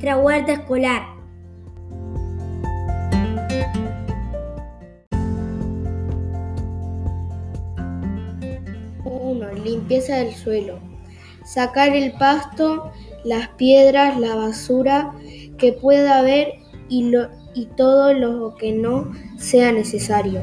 nuestra huerta escolar. Limpieza del suelo. Sacar el pasto, las piedras, la basura que pueda haber y, lo, y todo lo que no sea necesario.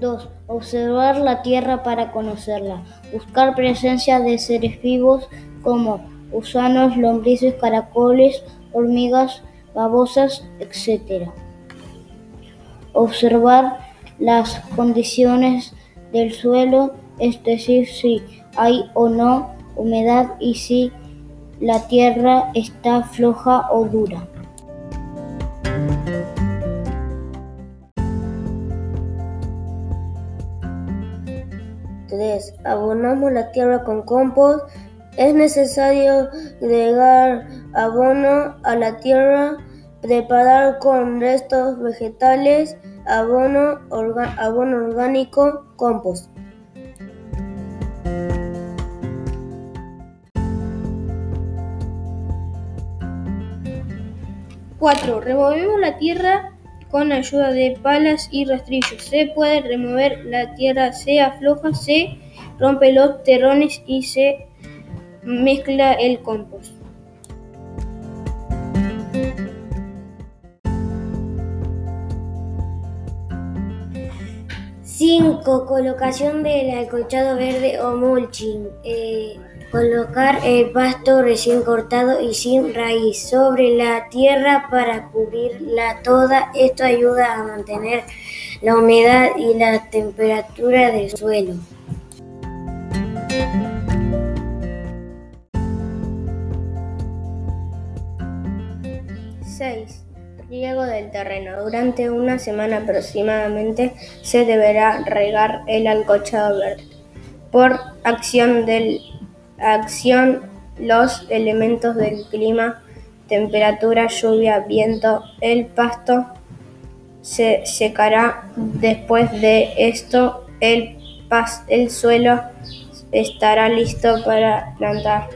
2. Observar la Tierra para conocerla. Buscar presencia de seres vivos como gusanos, lombrices, caracoles, hormigas, babosas, etc. Observar las condiciones del suelo, es decir, si hay o no humedad y si la tierra está floja o dura. 3. Abonamos la tierra con compost. Es necesario agregar abono a la tierra, preparar con restos vegetales, abono, abono orgánico, compost. Cuatro. Removemos la tierra con ayuda de palas y rastrillos. Se puede remover la tierra, se afloja, se rompe los terrones y se mezcla el compost. 5. Colocación del alcolchado verde o mulching. Eh, Colocar el pasto recién cortado y sin raíz sobre la tierra para cubrirla toda. Esto ayuda a mantener la humedad y la temperatura del suelo. Seis. Riego del terreno. Durante una semana aproximadamente se deberá regar el alcochado verde. Por acción del acción los elementos del clima, temperatura, lluvia, viento, el pasto se secará. Después de esto, el, el suelo estará listo para plantar.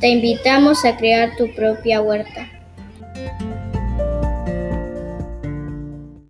Te invitamos a crear tu propia huerta.